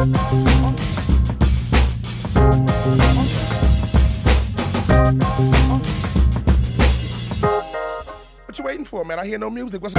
What you waiting for, man? I hear no music. What's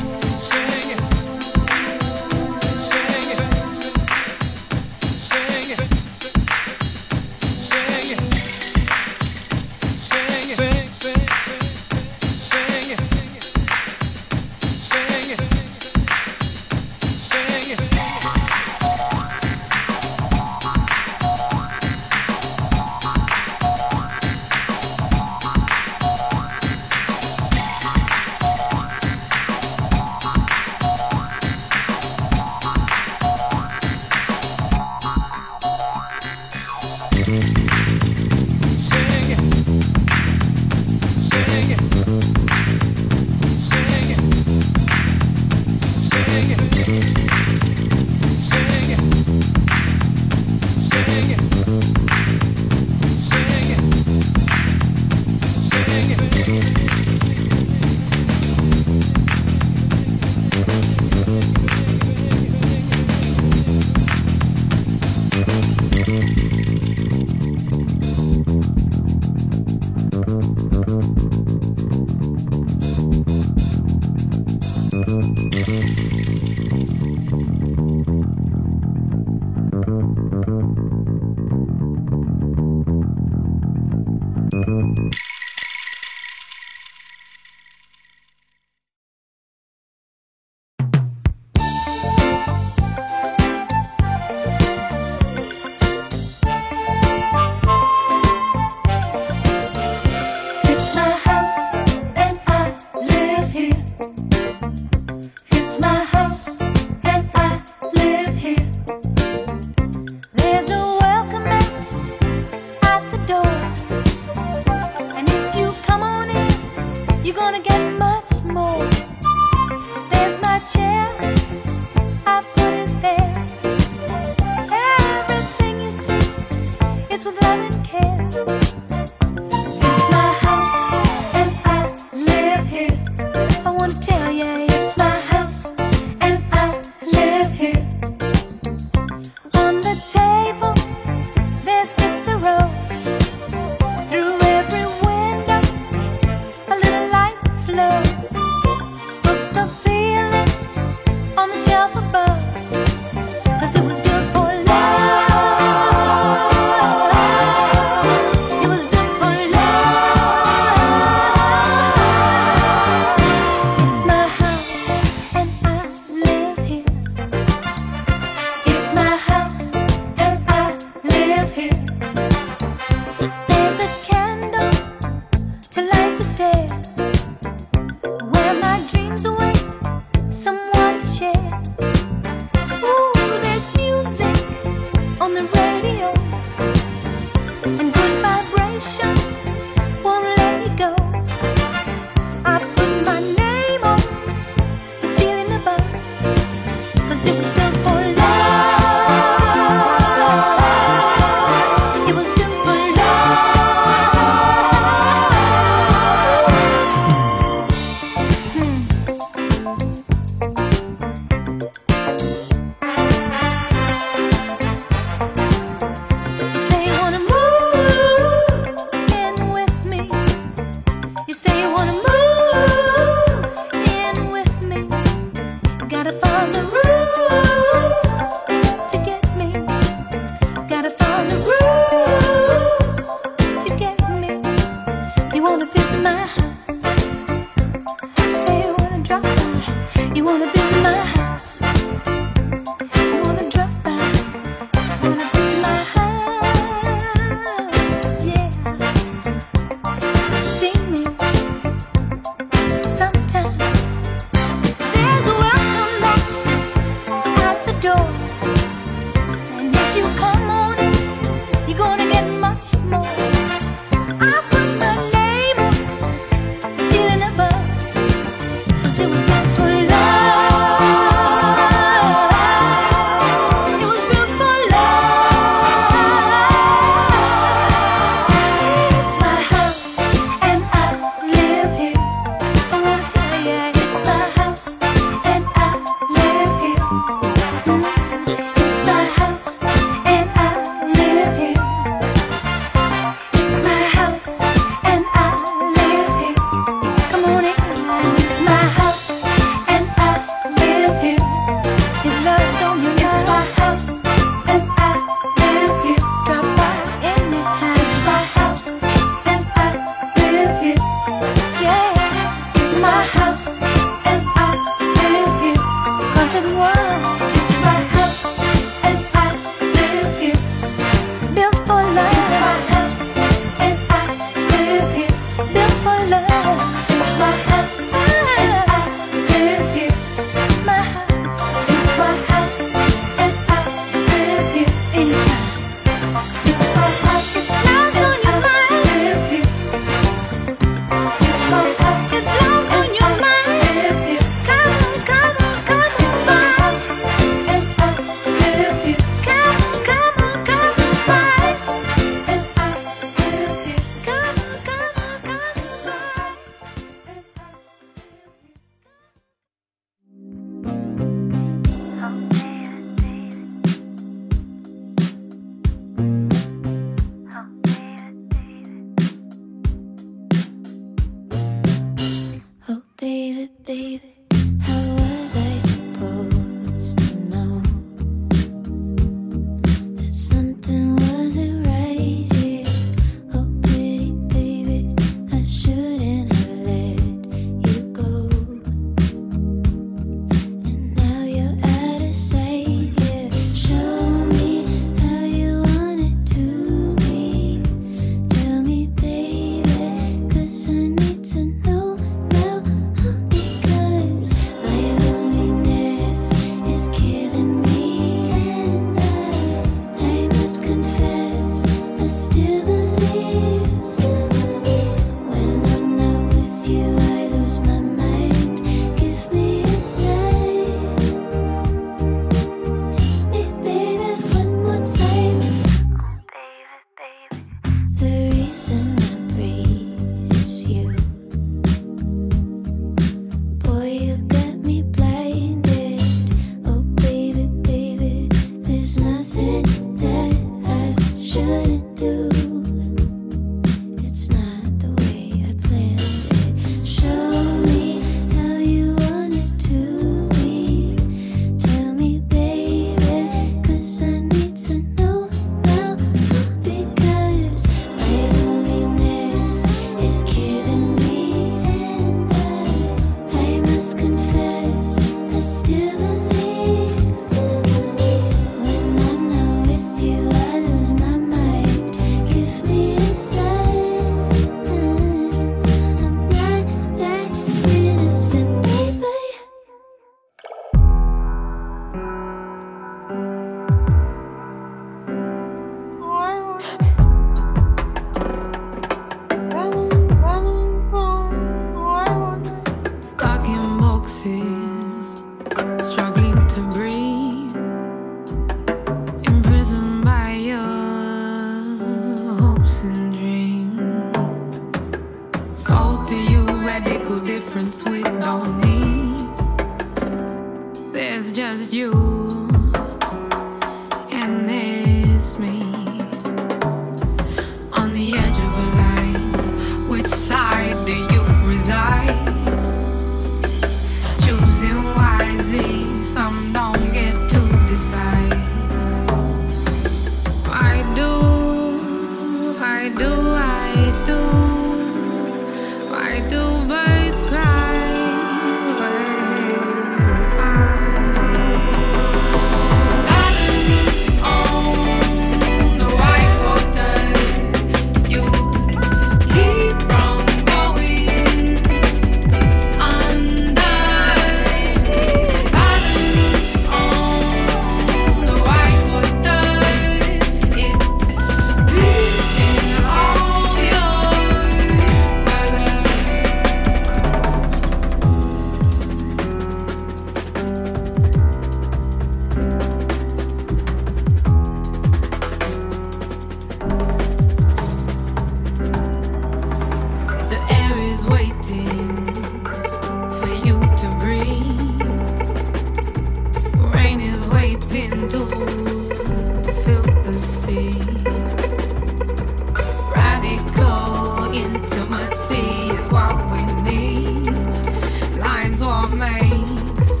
call makes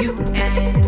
you and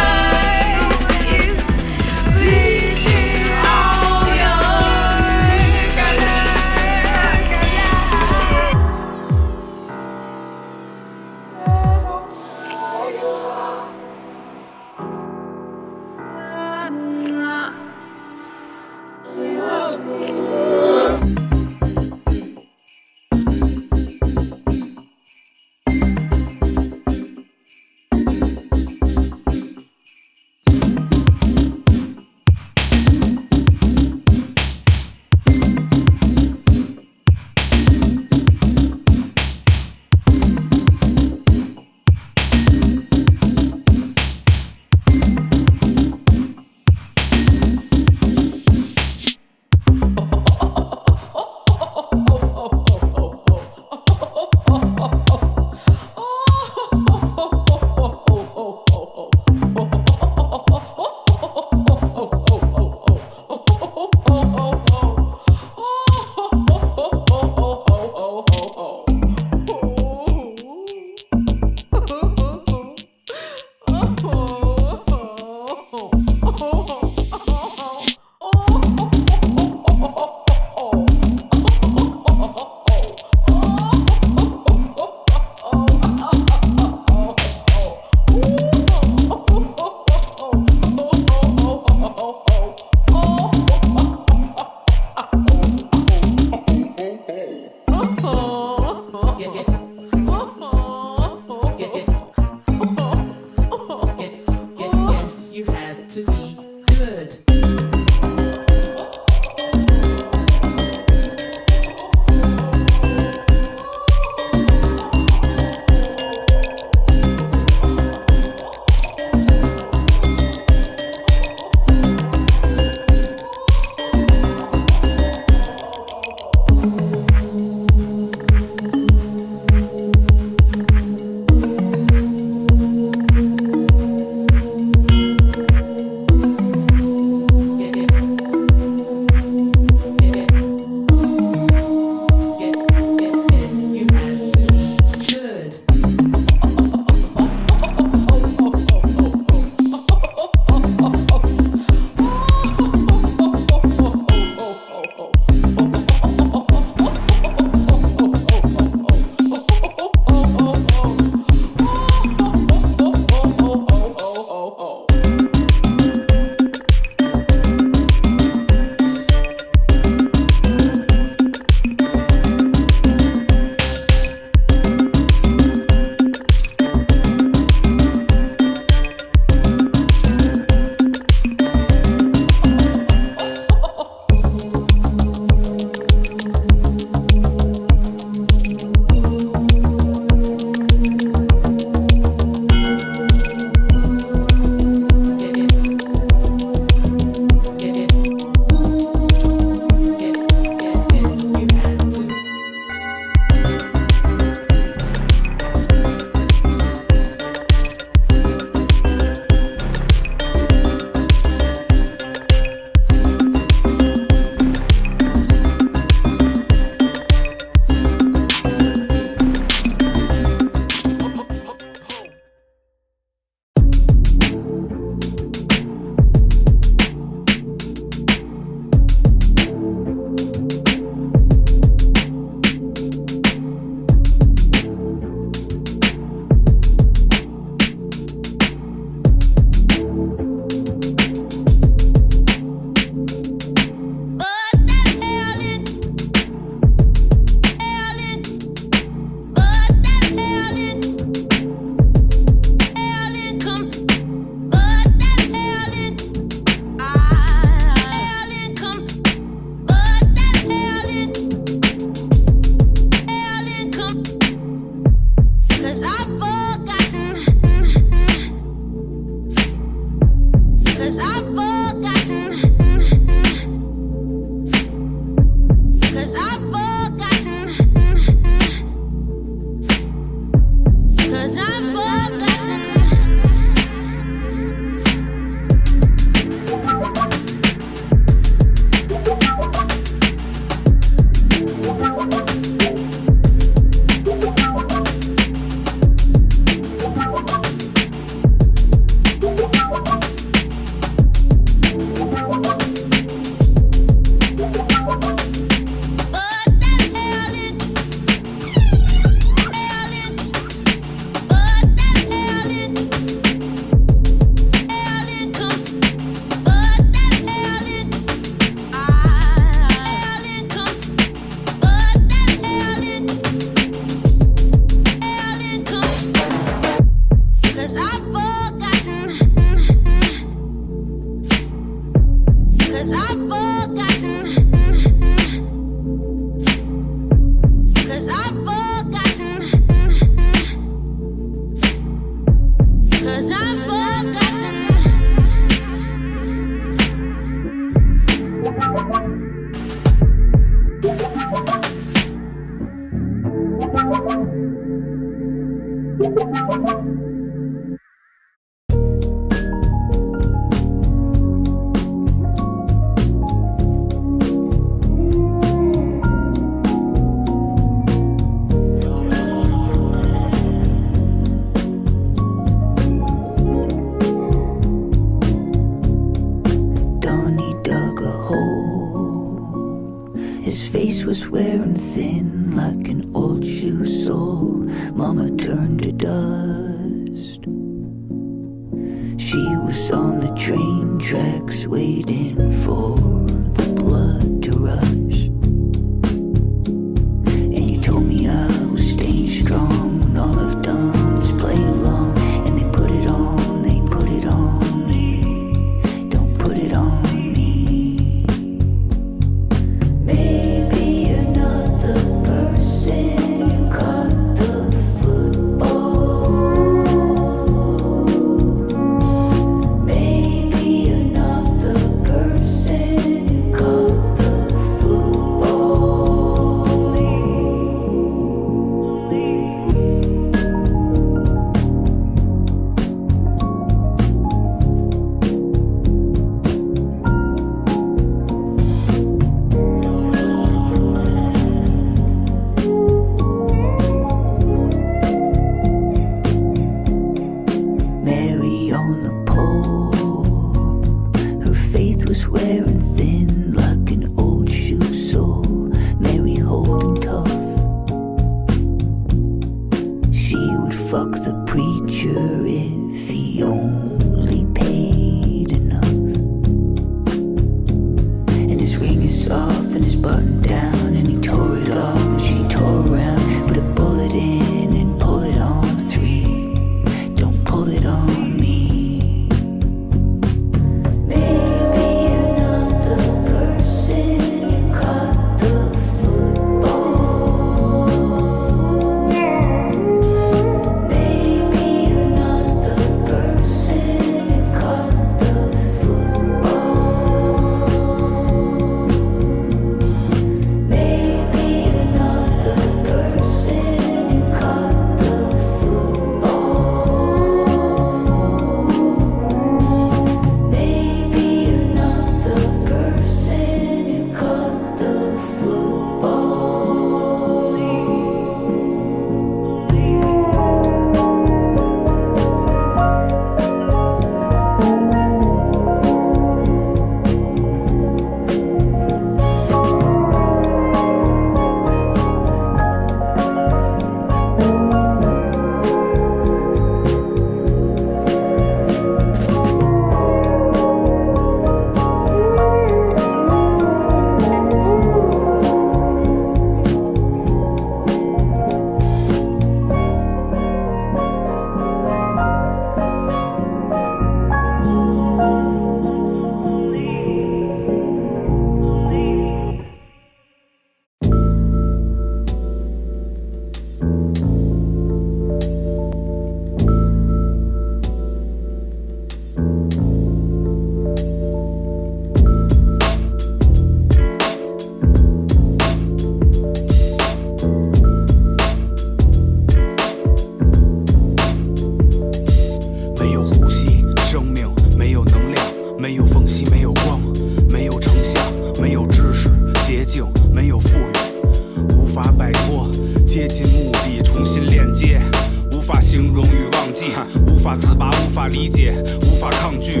无法抗拒，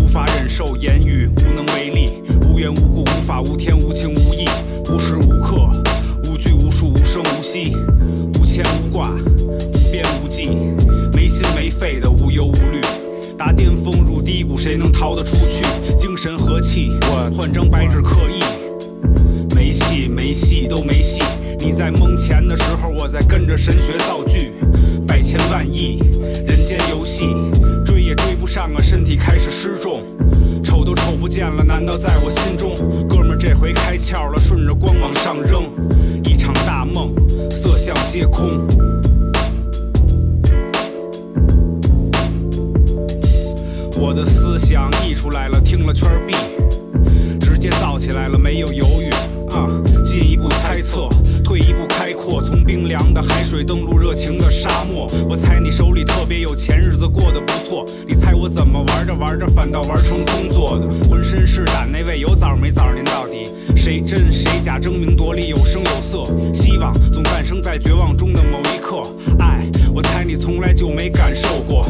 无法忍受，言语无能为力，无缘无故，无法无天无情无义，无时无刻，无拘无束，无声无息，无牵无挂，无边无际。没心没肺的无忧无虑，打巅峰入低谷，谁能逃得出去？精神和气，我换张白纸刻意，没戏没戏都没戏。你在蒙钱的时候，我在跟着神学造句，百千万亿人间游戏，上啊，身体开始失重。瞅都瞅不见了，难道在我心中？哥们这回开窍了，顺着光往上扔，一场大梦，色相皆空。我的思想溢出来了，听了圈儿闭，直接造起来了，没有犹豫啊！进一步猜测，阔，从冰凉的海水登陆热情的沙漠。我猜你手里特别有钱，日子过得不错。你猜我怎么玩着玩着反倒玩成工作的？浑身是胆那位有枣没枣？您到底谁真谁假？争名夺利有声有色，希望总诞生在绝望中的某一刻。爱，我猜你从来就没感受过。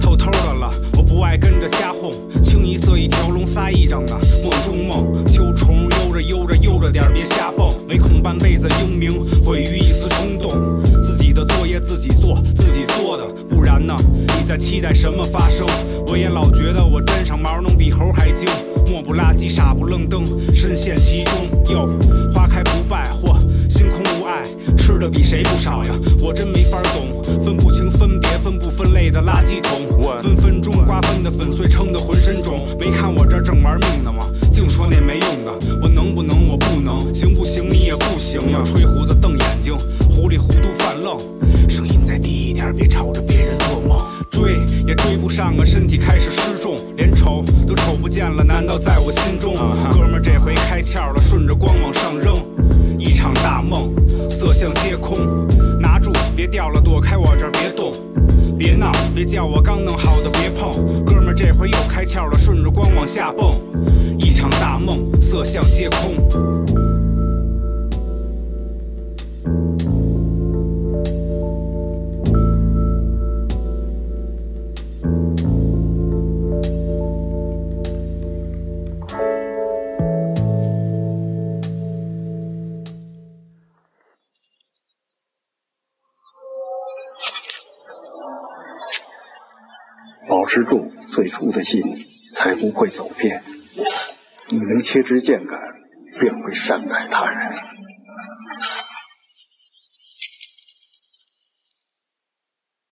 偷偷的了，我不爱跟着瞎哄，清一色一条龙撒一张的梦中梦。秋虫悠着悠着点别瞎蹦，唯恐半辈子英名毁于一丝冲动。自己的作业自己做，自己做的，不然呢？你在期待什么发生？我也老觉得我沾上毛能比猴还精，磨不拉几傻不愣登，深陷其中。哟，花开不败或星空无碍，吃的比谁不少呀？我真没法懂，分不清分别分不分类的垃圾桶，我分分钟瓜分的粉碎，撑得浑身肿。没看我这正玩命呢吗？净说那没用的，我能不能？我不能，行不行？你也不行呀！吹胡子瞪眼睛，糊里糊涂犯愣，声音再低一点，别吵着别人做梦。追也追不上啊，身体开始失重，连瞅都瞅不见了。难道在我心中，哥们儿这回开窍了，顺着光往上扔，一场大梦，色相皆空。拿住，别掉了，躲开我这儿，别动，别闹，别叫我刚弄好的别碰。哥们儿这回又开窍了，顺着光往下蹦，一场大梦，色相皆空。切之见感，便会善待他人。